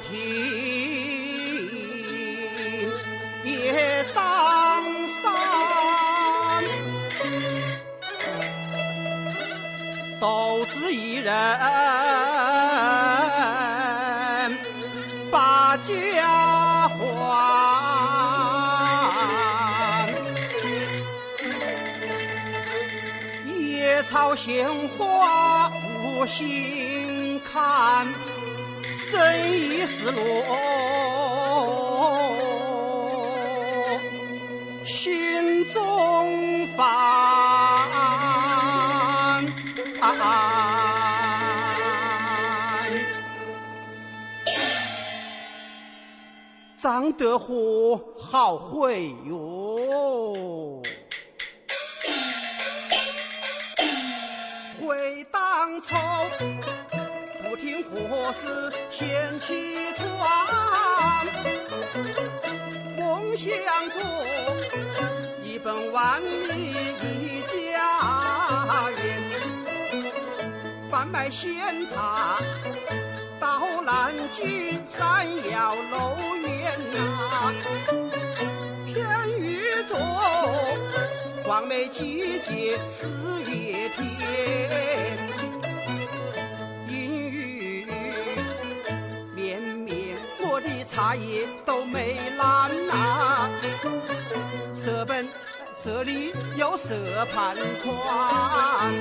脊梁挺，也张三，独自一人把家还，野草鲜花无心看。生意失落，心中烦。张德虎好会哟，掀起窗？梦想着一本万利一家园，贩卖鲜茶到南京山腰楼园呐，偏遇着黄梅季节四月天。茶叶都没烂呐，舍本舍利又舍盘船，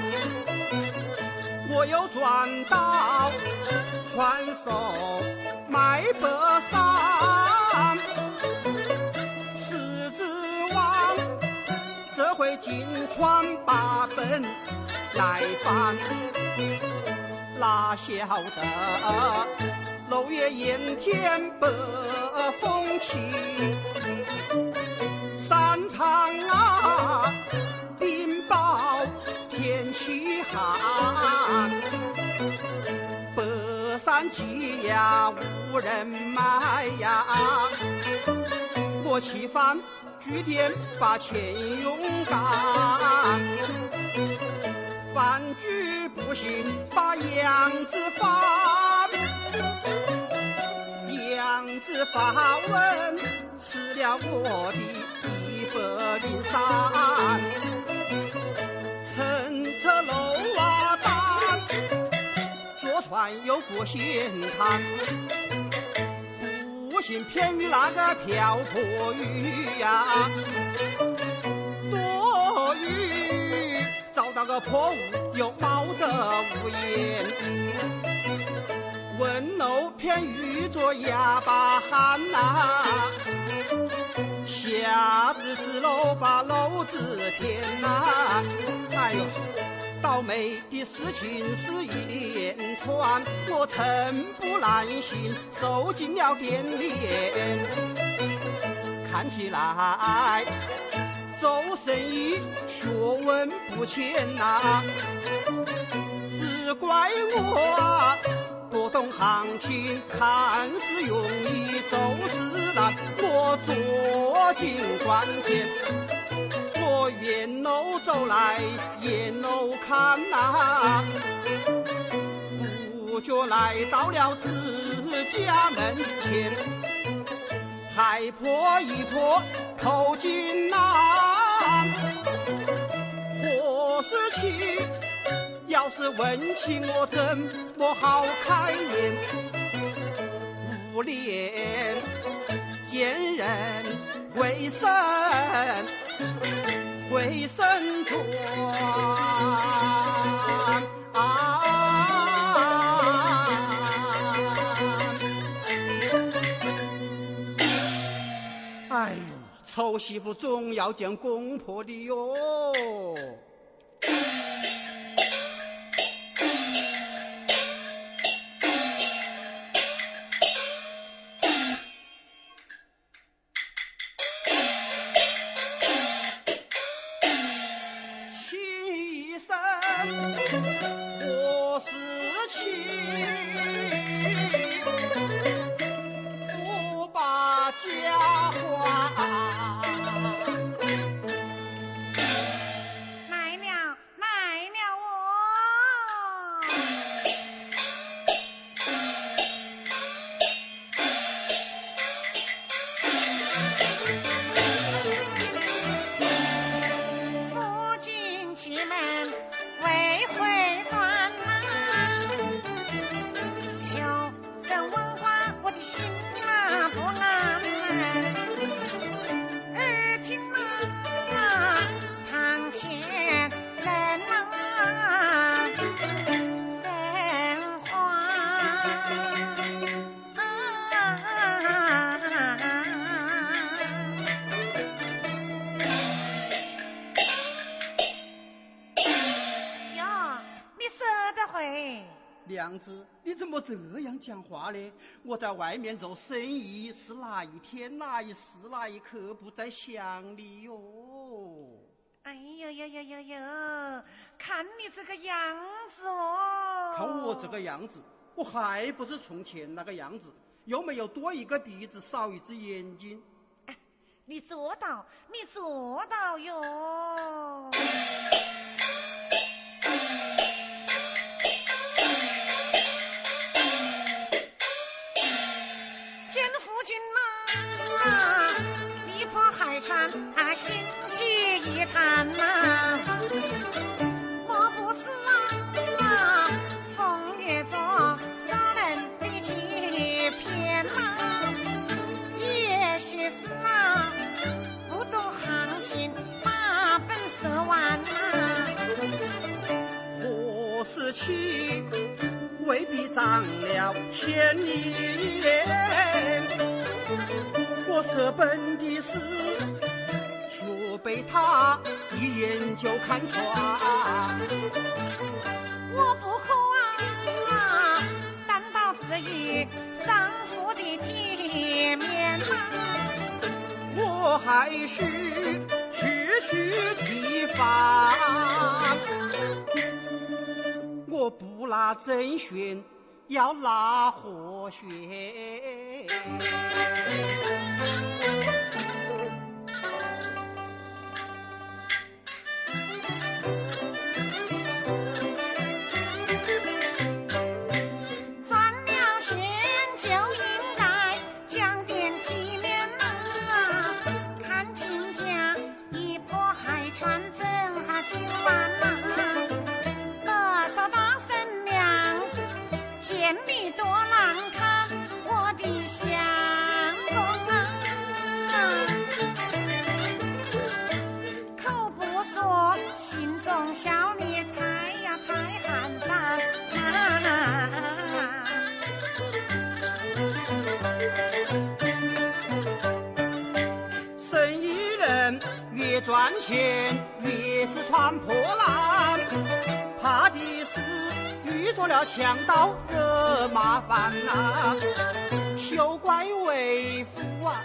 我又转到传手卖白山，狮子王这回金川把本来翻，哪晓得？六月炎天北风起，山长啊，冰雹天气寒，北山鸡呀无人买呀，我去翻据点把钱用干，饭局不行把样子翻。公子发问，吃了我的一百零三，乘车楼瓦单，坐船又过闲谈，不幸偏遇那个瓢泼雨呀，多雨找到个破屋又冒得无烟。问路偏遇着哑巴汉呐，瞎子指路把路指偏呐。哎呦，倒霉的事情是一连串，我寸步难行，受尽了点连。看起来做生意学问不浅呐，只怪我。啊不懂行情，看似容易，做事难。我坐井观天，我沿路走来，沿路看呐，不觉来到了自家门前，海破一破头巾呐，何事情？要是问起我怎么好开眼，无脸见人回身回身转。哎呦，丑媳妇总要见公婆的哟。娘子，你怎么这样讲话呢？我在外面做生意，是哪一天哪一时哪一刻不在想你哟？哎呀呀呀呀呀！看你这个样子哦！看我这个样子，我还不是从前那个样子？又没有多一个鼻子，少一只眼睛。你做到，你做到哟！心起一叹呐，我不是啊，风月中少人的欺骗呐，也许是啊，不懂行情，把本色玩呐。何事情未必长了千里眼，我舍本的事。被他一眼就看穿，我不可啊，担保至于丧父的体面呐，我还需区区提防，我不拿真玄，要拿活玄。破烂，怕的是遇着了强盗惹麻烦呐。休怪为夫啊，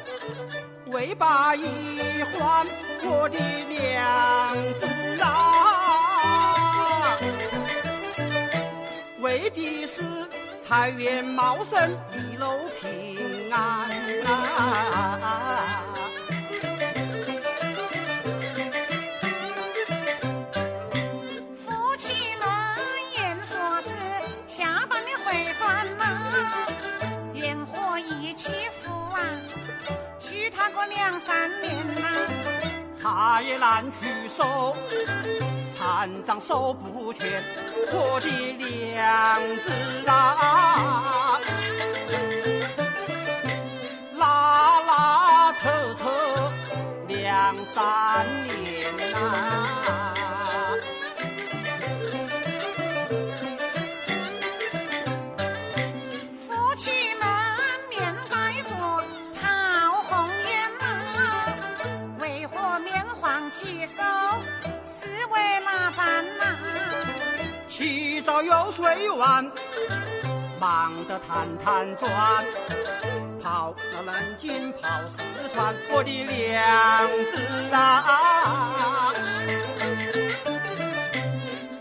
为把一还我的娘子啊，为的是财源茂盛，一路平安啊。过两三年呐，茶也难去收，残障收不全，我的娘子啊，拉拉扯扯两三年。早又睡晚，忙得团团转，跑南京跑四川，我的娘子啊，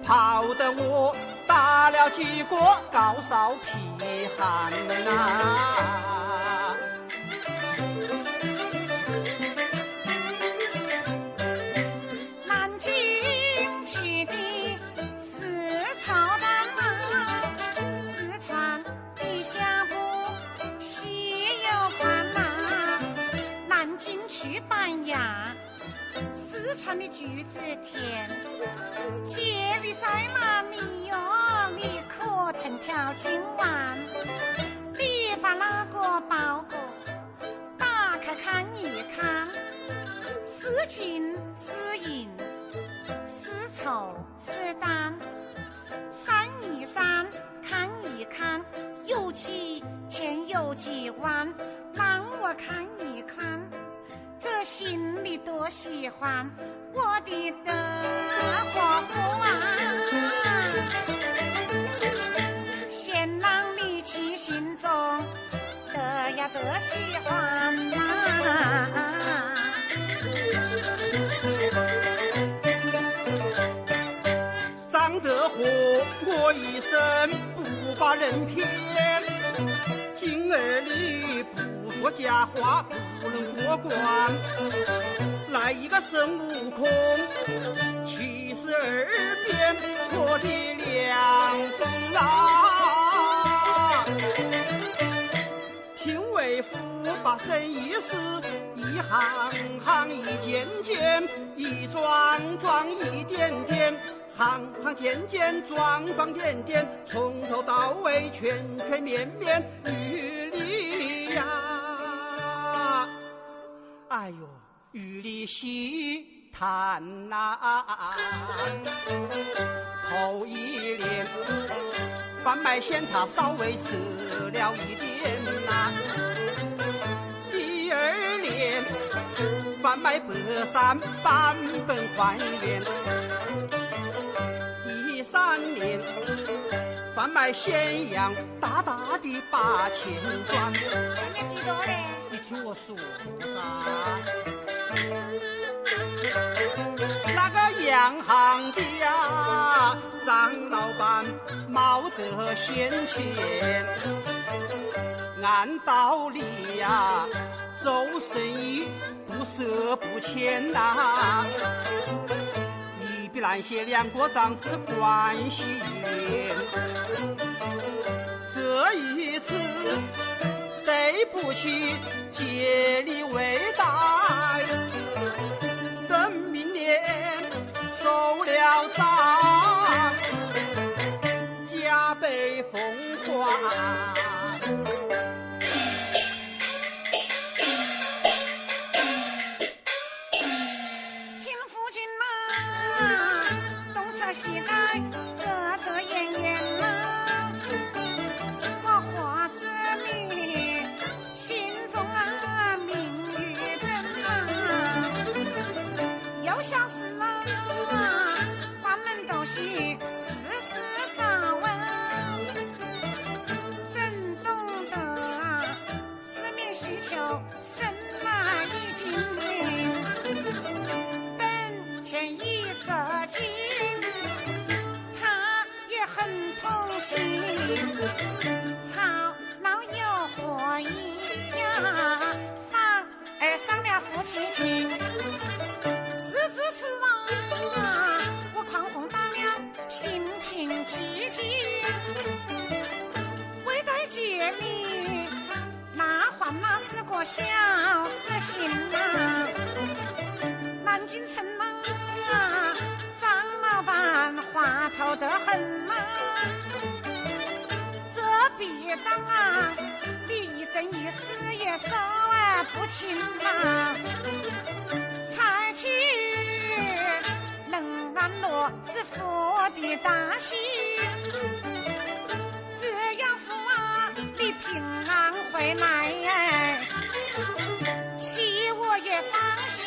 跑得我打了几个高烧皮寒呐。川的橘子甜，姐你在哪里哟？你可曾跳今晚？你把那个包裹打开看一看，是金是银，是绸是缎，翻一翻看一看，有几钱有几万，让我看一看，这心里多喜欢我的德和福啊！先让你起心中德呀德喜欢呐。张德和，我一生不把人骗。今儿里不说假话，不能过关。来一个孙悟空，七十二变，我的良子啊！听为父把生意事，一行行一件件，一桩桩一点点。行行件件，桩桩点点，从头到尾，全全面面，哎呦，玉里细谈呐，头一年，贩卖鲜茶稍微少了一点呐。第二年，贩卖白山版本还原。第三年贩卖咸阳，大大的把钱赚。赚了几多嘞？你听我说噻。那个洋行家张老板冒得闲钱，按道理呀，做生意不赊不欠呐。感谢两国长子关系，这一次对不起借力未贷，等明年收了账，加倍奉还。求神马一精灵，本钱一色金，他也很痛心。吵老有何一呀，反而伤了夫妻情。是是是啊，我狂轰大了，心平气静，未待解你。那是个小事情啊。南京城啊，张老板话头得很呐。别张啊，你一生一世也受不清啊！才气能安乐是福的大幸，平安回来，妻我也放心。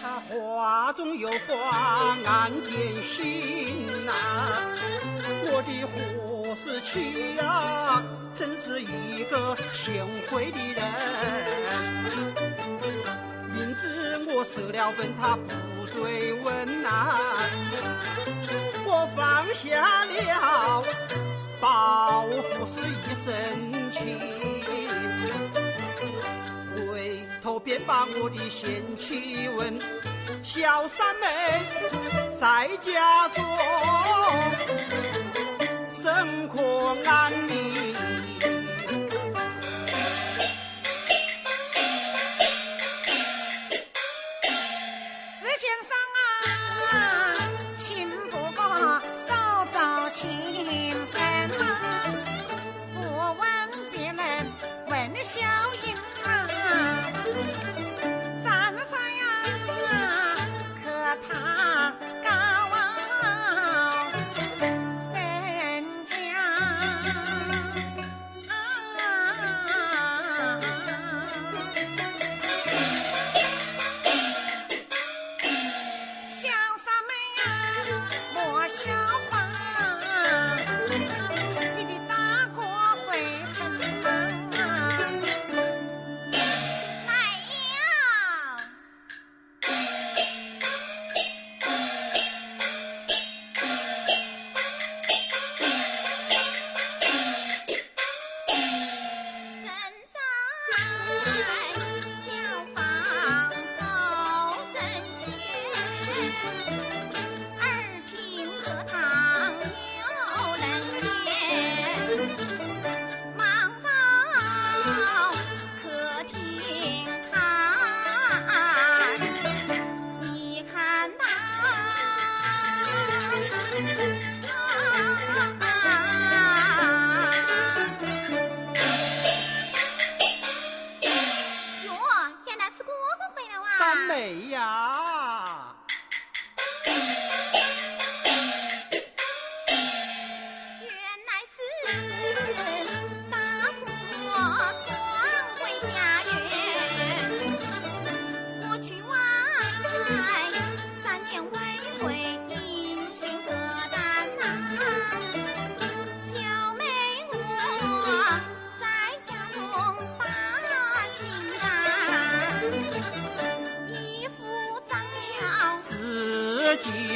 他话中有话，暗点心呐。我的何氏妻呀，真是一个贤惠的人。是我失了分，他不追问呐。我放下了报复是一生情，回头便把我的贤妻问。小三妹在家中生活安情不过少找情分，不问别人问小英啊。他高傲，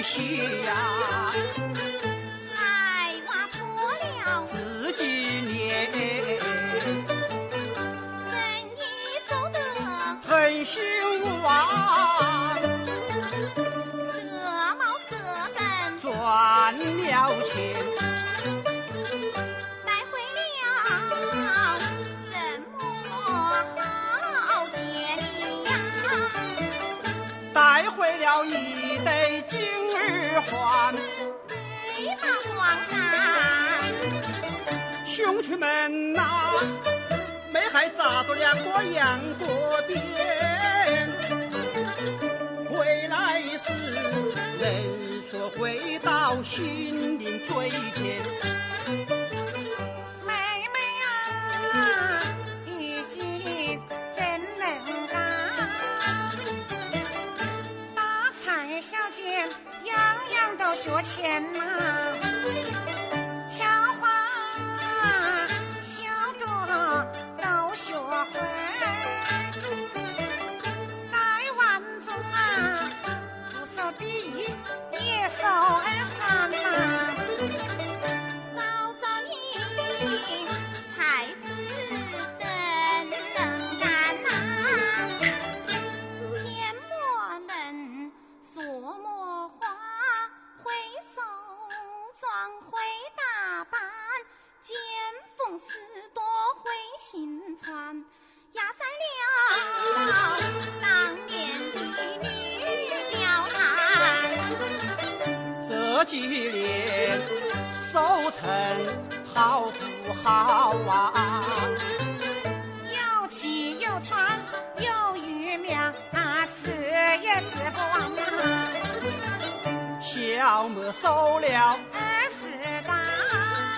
喜呀，海挖破了，自己脸，生意做得。很兴旺，色毛色本，赚了钱，带回了一对金耳环，美马皇上，兄弟们呐、没还扎着两个羊角辫，回来时人说回到心灵最甜。学前呐、挑花小朵都学会，在碗中啊，不守第一也守二三呐、妆会打扮，见风使舵会行船，压塞了当年的女貂蝉。这几年收成好不好啊？有骑有穿有鱼苗啊，吃也吃不完、小麦收了二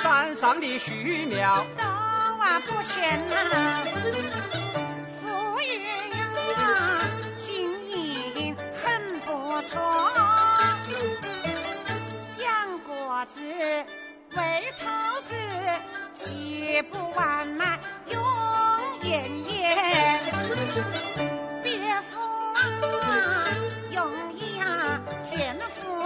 山上的树苗，都啊不钱呐、富裕呀，经营很不错，养果子喂兔子，吃不完嘛永远远。别夫啊，容易啊，见夫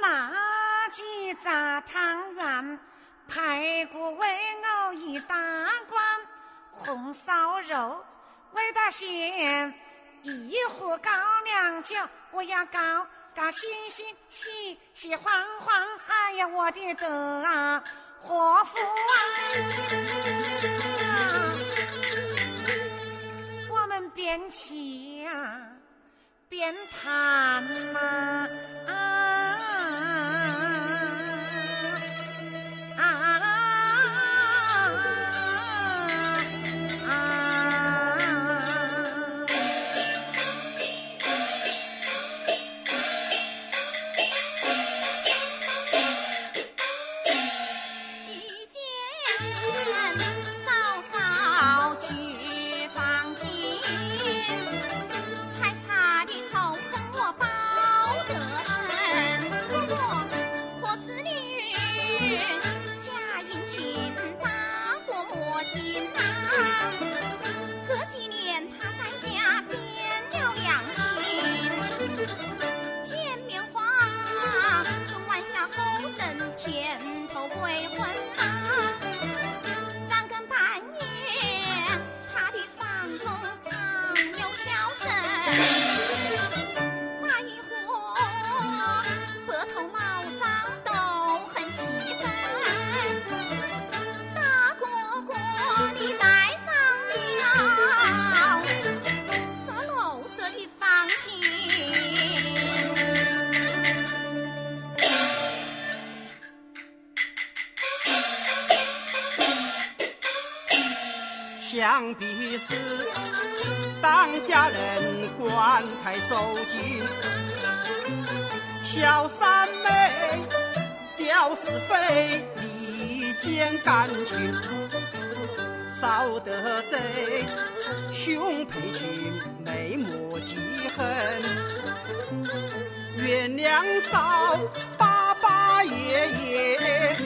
多拿几扎汤圆，排骨为藕一大罐，红烧肉味道鲜，一壶高粱酒，我要高高兴兴，喜喜欢欢，哎呀，我的德啊，祸福啊！我们边骑呀、边谈嘛这几年他在家变了良心。见面话，跟晚霞后生甜头鬼魂家人棺材收紧，小三妹吊是非，离间感情，少得罪，兄配亲，妹莫记恨。原谅少爸爸爷爷，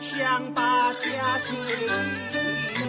想把家兴。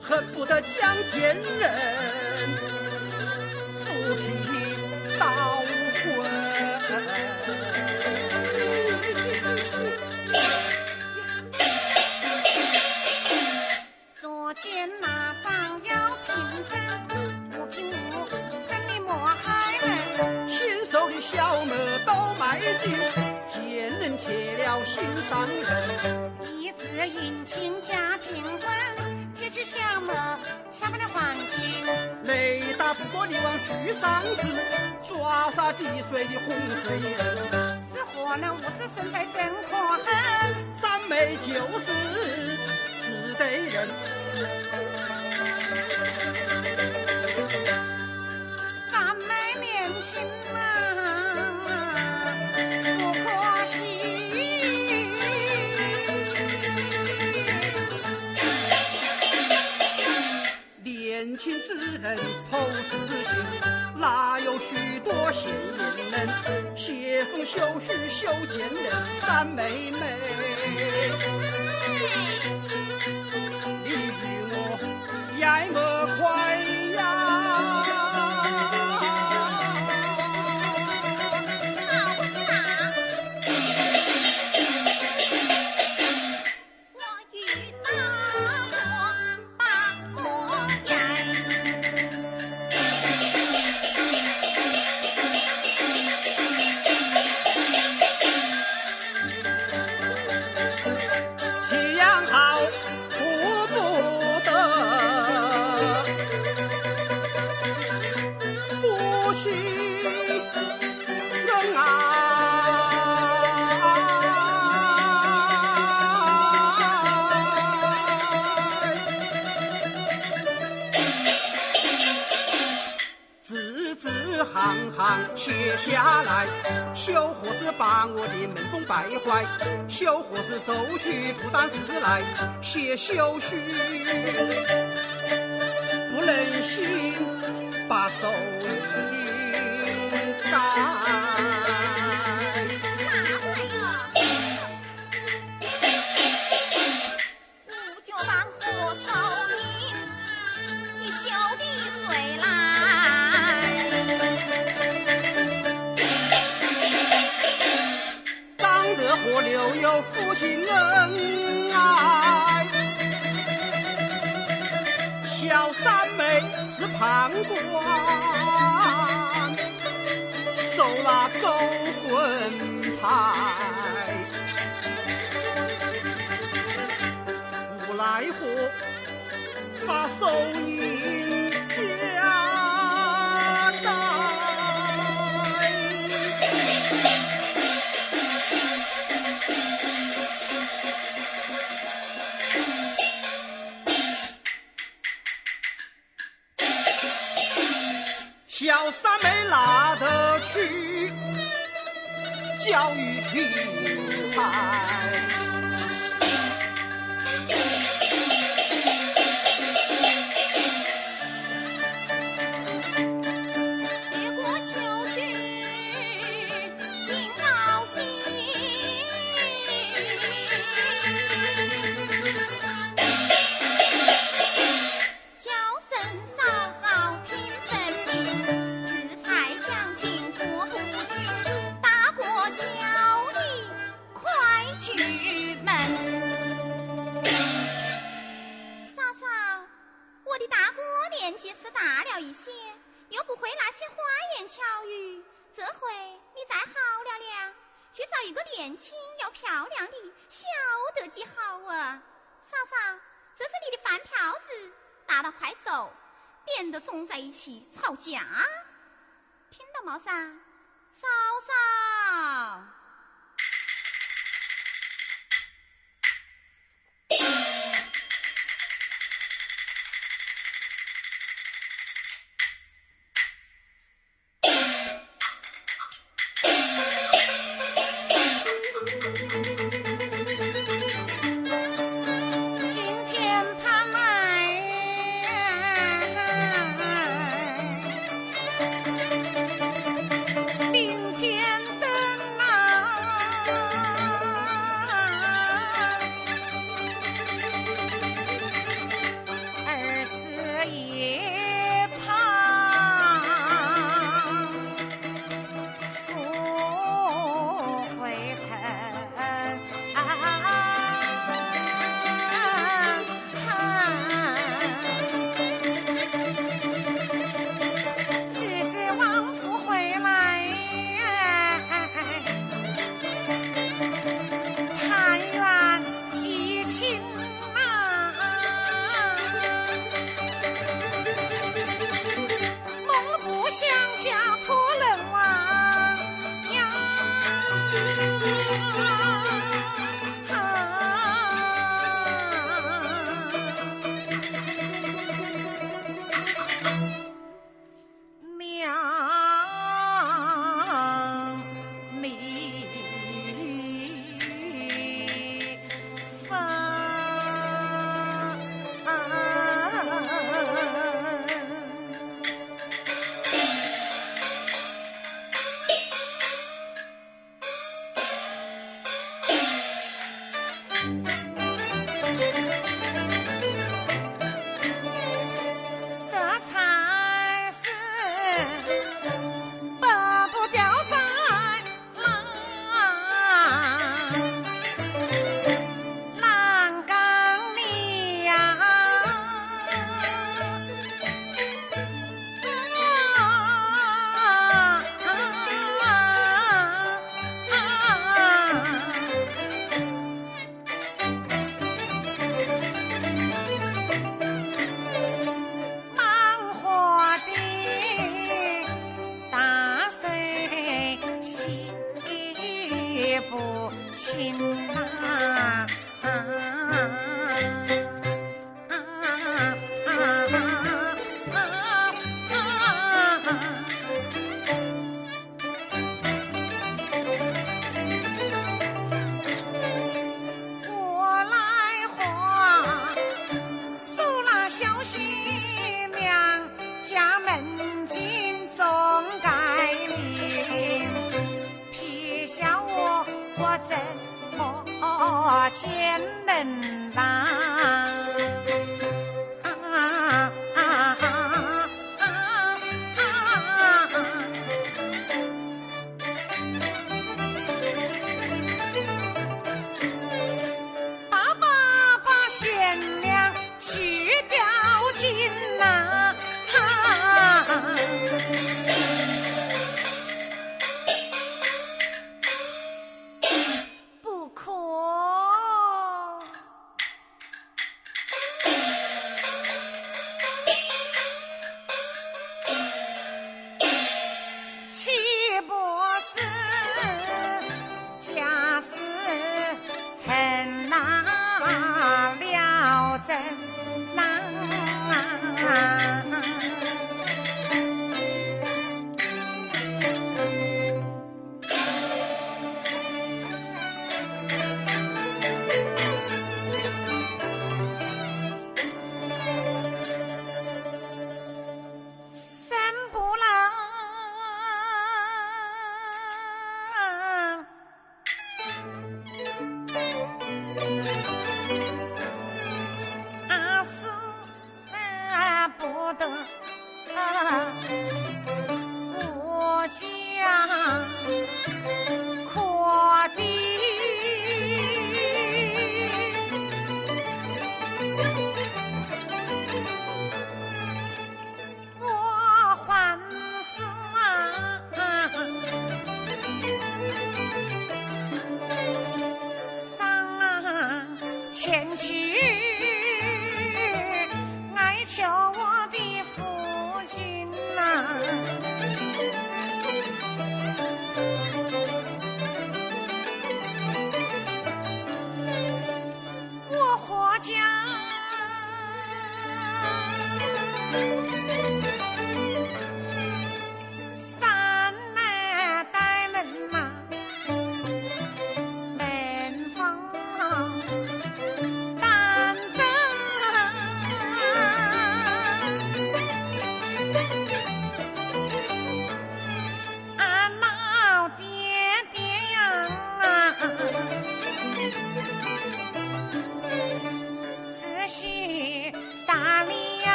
恨不得将奸人滴水的洪水人。是何人误事生非真可恨？三妹就是只得人。三妹年轻啊就是修建人，三妹妹。行行写下来，小伙子把我的门风败坏？小伙子走去不但是来？写休书，不忍心把手印改。都有夫妻恩爱小三妹是判官手拿勾魂牌无奈何把手一小三妹拿得去，教育群才。年纪是大了一些，又不会那些花言巧语。这回你再好了了，去找一个年轻又漂亮的，晓得几好啊！嫂嫂，这是你的饭票子，拿了快走，免得总在一起吵架。听到没噻，嫂嫂？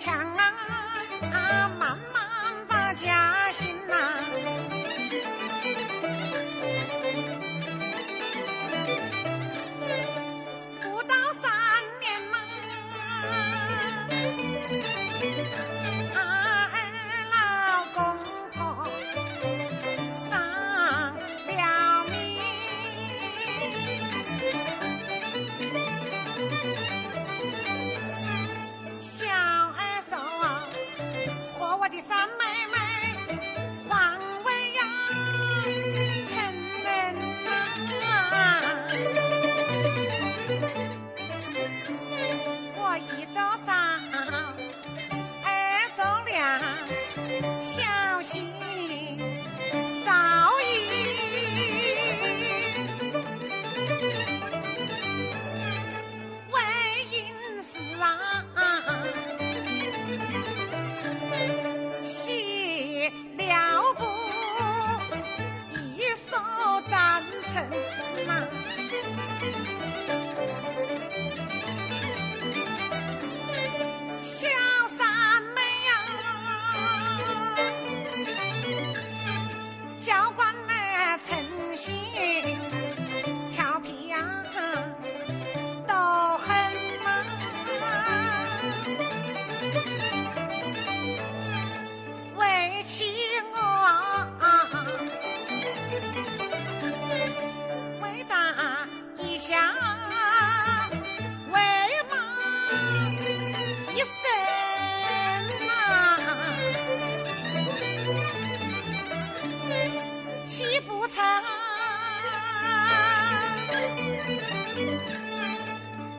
小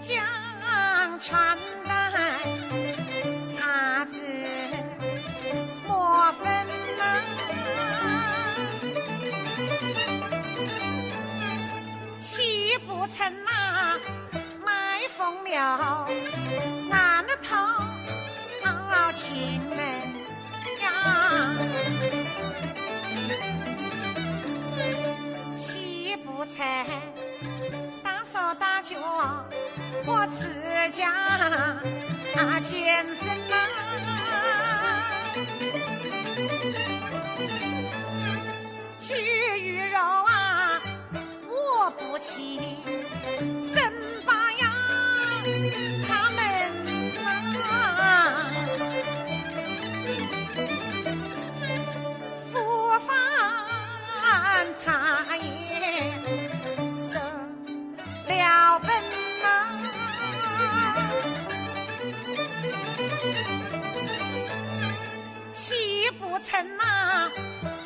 将船单擦子莫分呐，岂不曾呐卖风流？那头亲们呀。岂不成大手大脚我自家啊健身呐？鸡鱼肉啊，我不起。趁那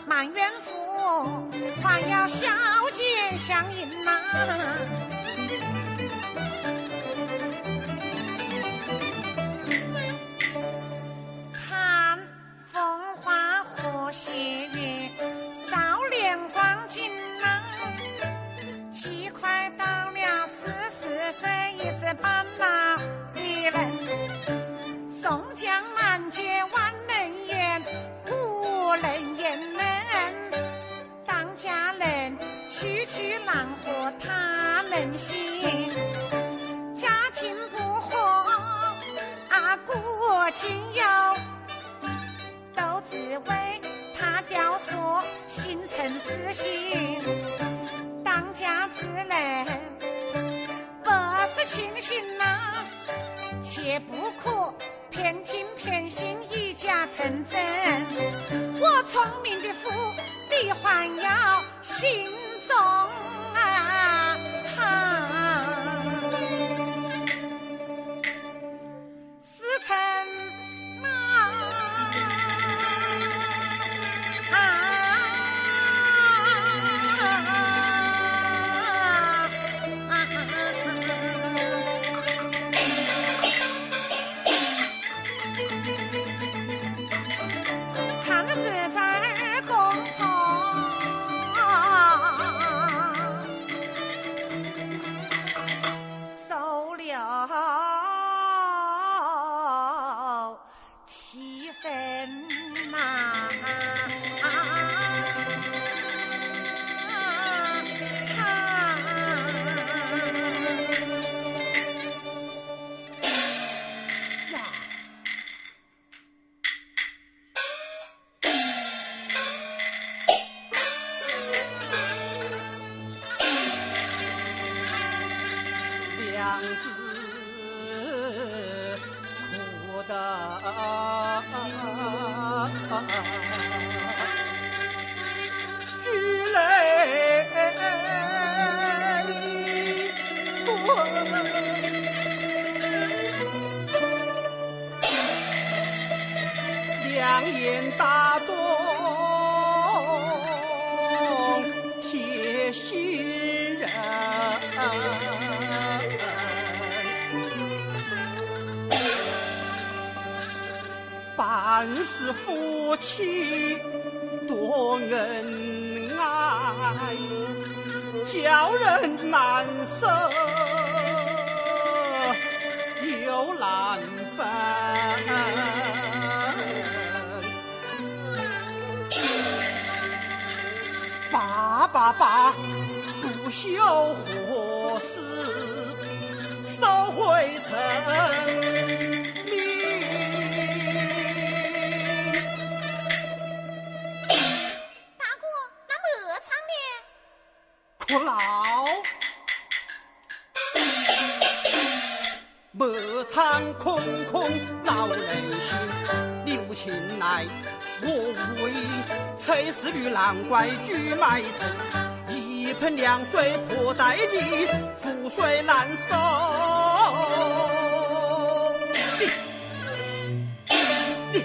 满园福，还要小姐相迎呐，看风花和斜月，少年光景呐。七快到了十岁，一十半老的人，宋江满街望区区难和他能行，家庭不和啊，过今忧，都只为他雕塑心存私心。当家之人不是清醒呐，切不可偏听偏信，以假成真。我聪明的夫。你还要信半是夫妻多恩爱，叫人难舍又难分。爸爸爸，不孝何事收回城。不老，莫唱空空老人心。你无情来，我无意，崔氏女难怪举埋城。一盆凉水泼在地，覆水难收。你你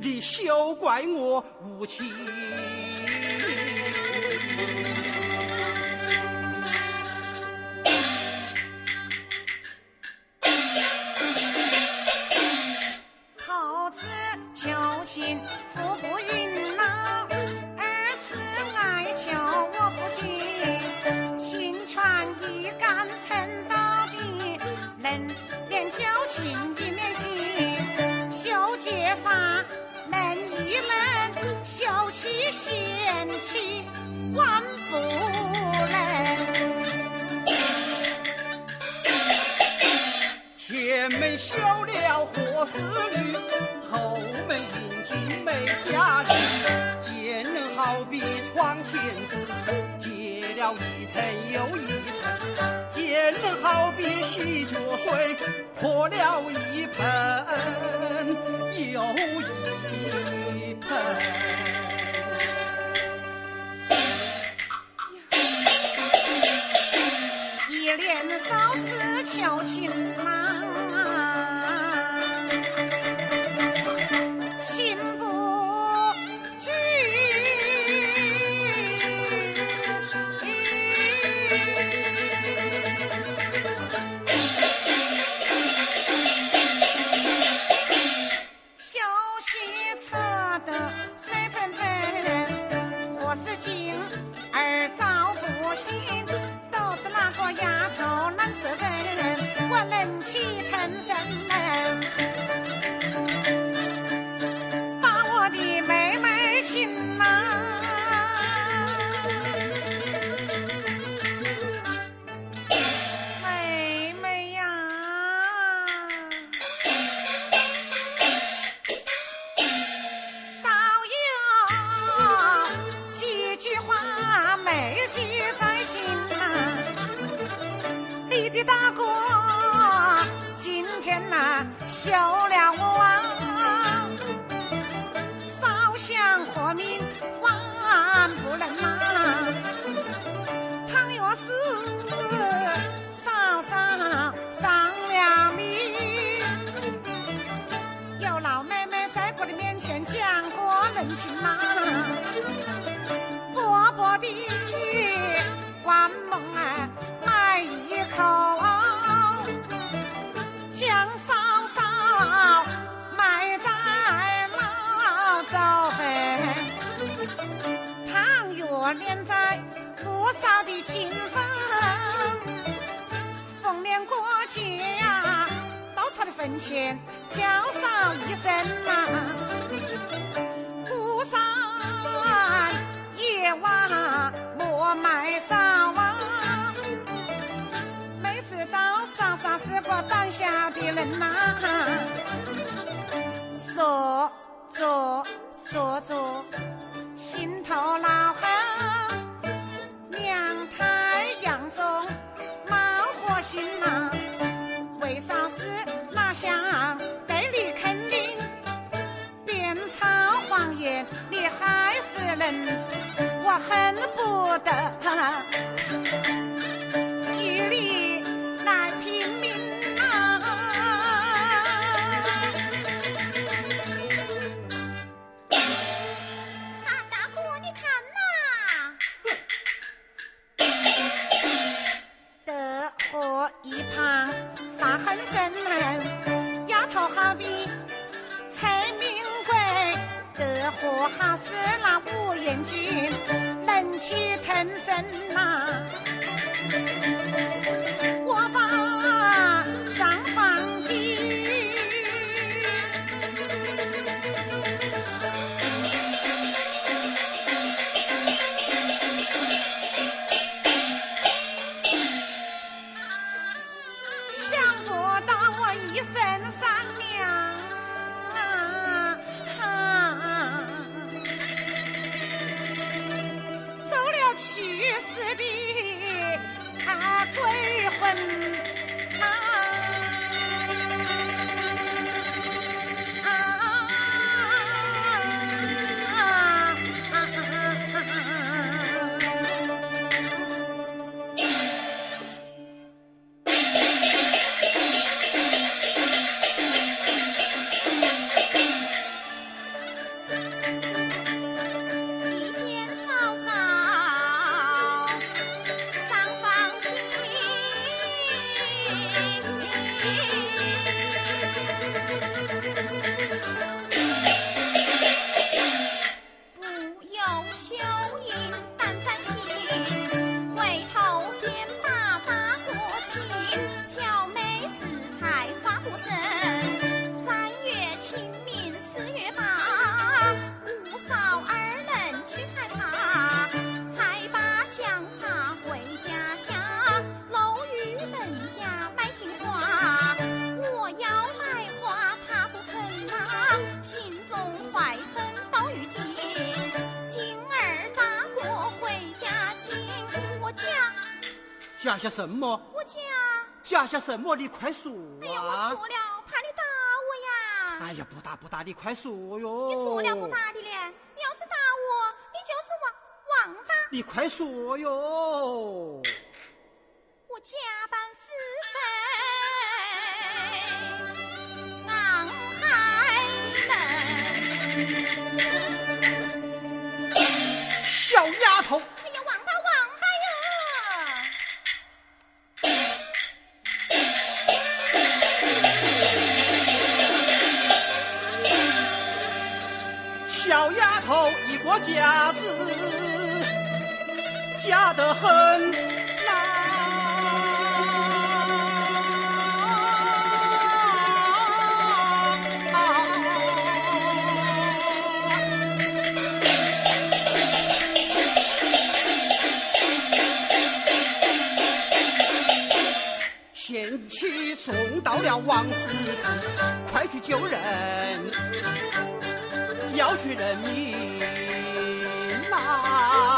你休怪我无情。贤妻万不能。前门休了何氏女，后门迎进美佳丽。见人好比窗前子，结了一层又一层；见人好比洗脚水，泼了一盆又一盆。一连骚事求情，多少的情分，逢年过节呀、到他的坟前叫嫂一声呐、孤山野娃莫埋嫂啊，没知道嫂嫂是个胆小的人呐、说着说着。心头恼恨，娘胎养中冒火心啊、为啥是哪想对你肯定？编造谎言，你害死人，我恨不得 与你来一怕发横生，丫头好比财命贵，得祸哈是那武元君，忍气吞声呐。夹些什么？我讲。讲些什么？你快说哎呀，我啊！说了，怕你打我呀。哎呀，不打不打，你快说哟！你说了不打的嘞，你要是打我，你就是王王八。你快说哟！救人，要去人民呐、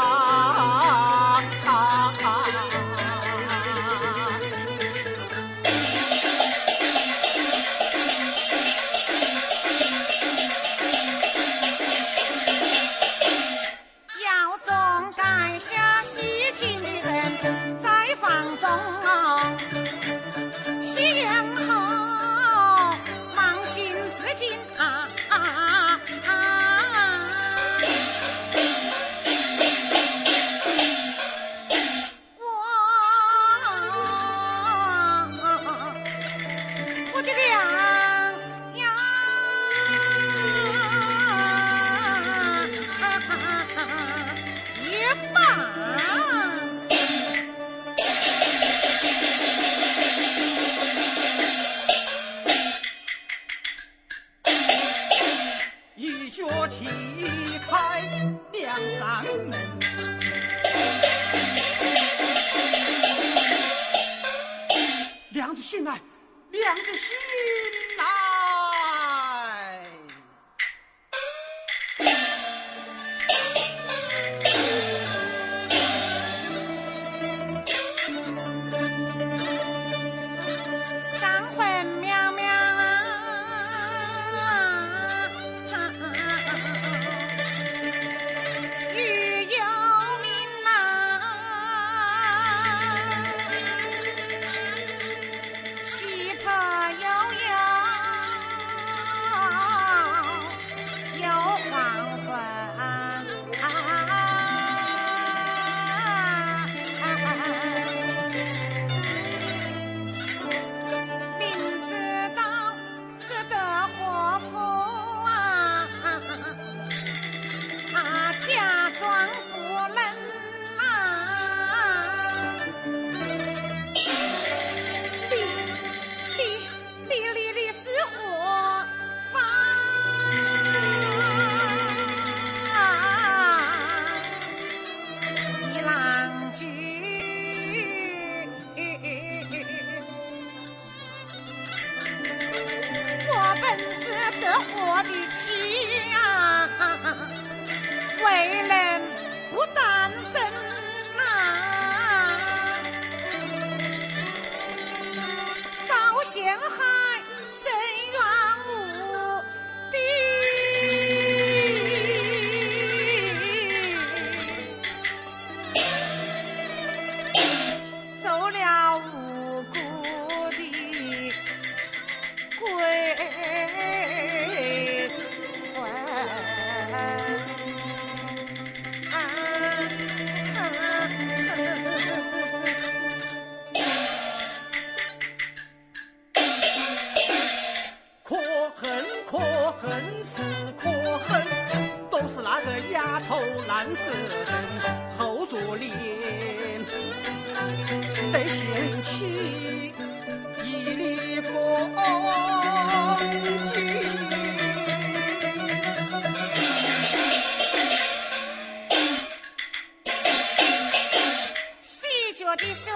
我的水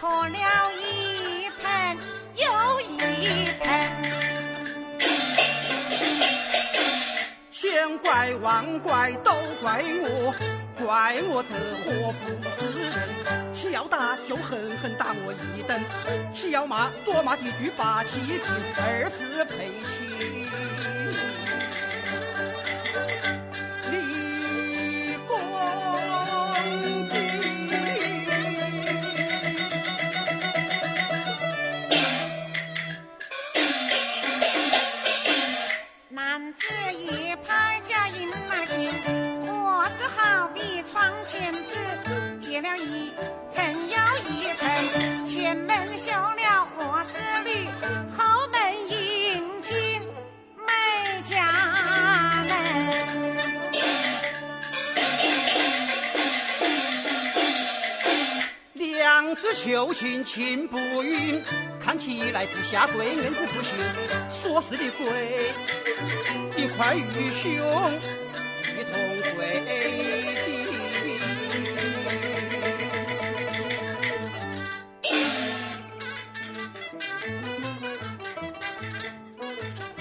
泼了一盆又一盆，千怪万怪都怪我，怪我得祸不是人，岂要打就狠狠打我一顿，岂要骂多骂几句把气平，二次赔钱。两次求情情不允，看起来不下跪硬是不行。说是的跪，你快与兄一同跪地。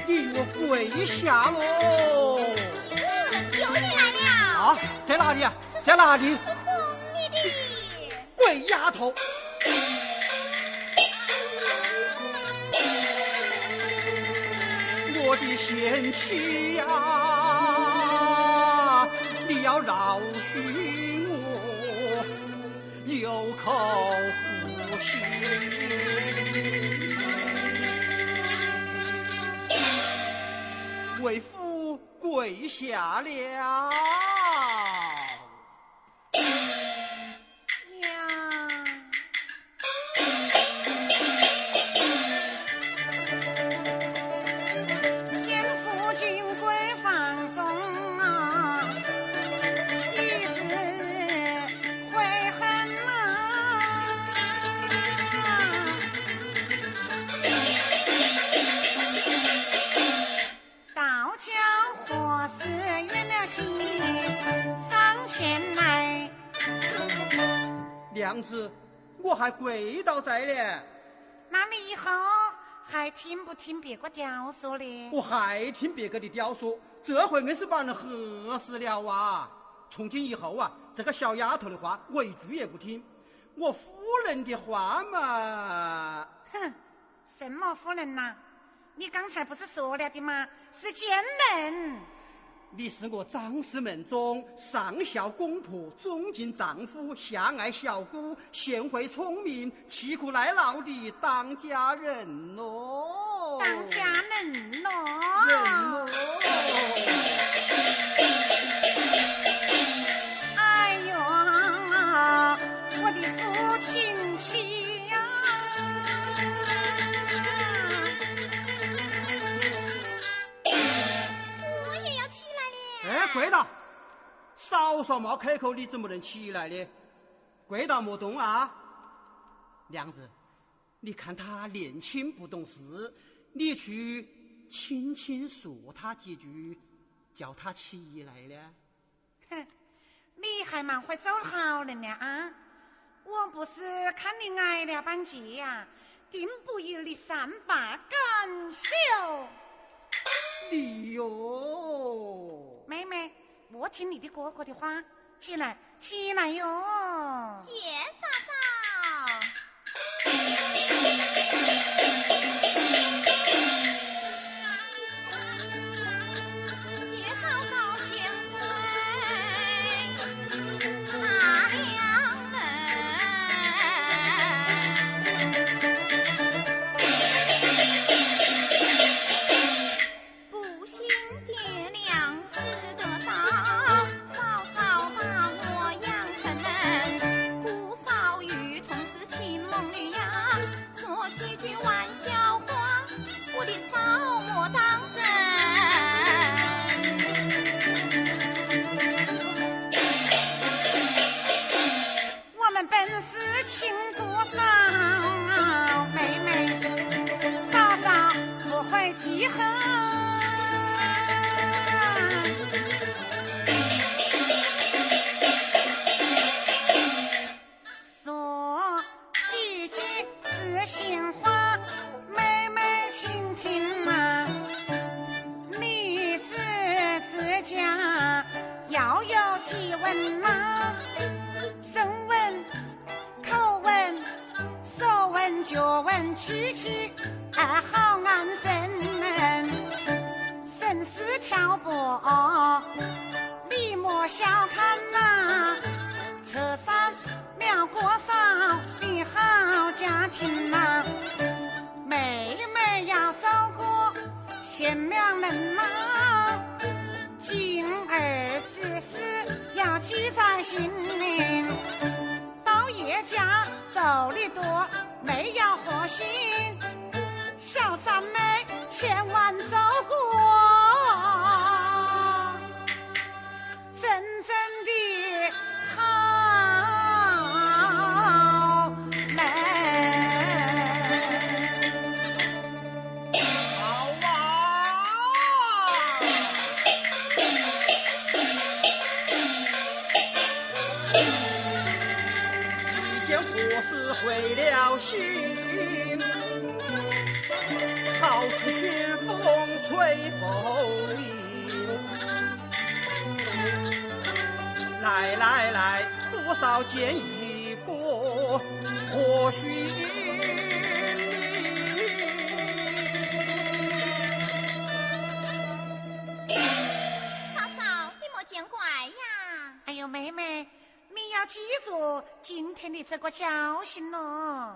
你与我跪下喽！救你来了！啊，在哪里啊？在哪里？头！我的贤妻呀，你要饶恕我，有口无心。为夫跪下了。娘子，我还跪倒在呢，那你以后还听不听别个雕说呢？我还听别个的雕说，这回硬是把人吓死了啊！从今以后啊，这个小丫头的话我一句也不听，我夫人的话嘛，哼，什么夫人呐、你刚才不是说了的吗？是奸人。你是我张氏门中上孝公婆，忠敬丈夫，下爱小姑，贤惠聪明，吃苦耐劳的当家人咯。当家人人咯。咯。哎呦，我的父亲妻跪倒！嫂嫂没开口，你怎么能起来呢？跪倒莫动啊！娘子，你看他年轻不懂事，你去轻轻说他几句，叫他起来呢？哼，你还蛮会做好人的啊！我不是看你挨了半截呀、定不与你善罢甘休。你哟，听你的哥哥的话，起来，起来哟！姐没要祸心，小三妹千万照顾。为了心，好似清风吹拂云。来来来，多少见一个，或许要记住今天的这个教训喽！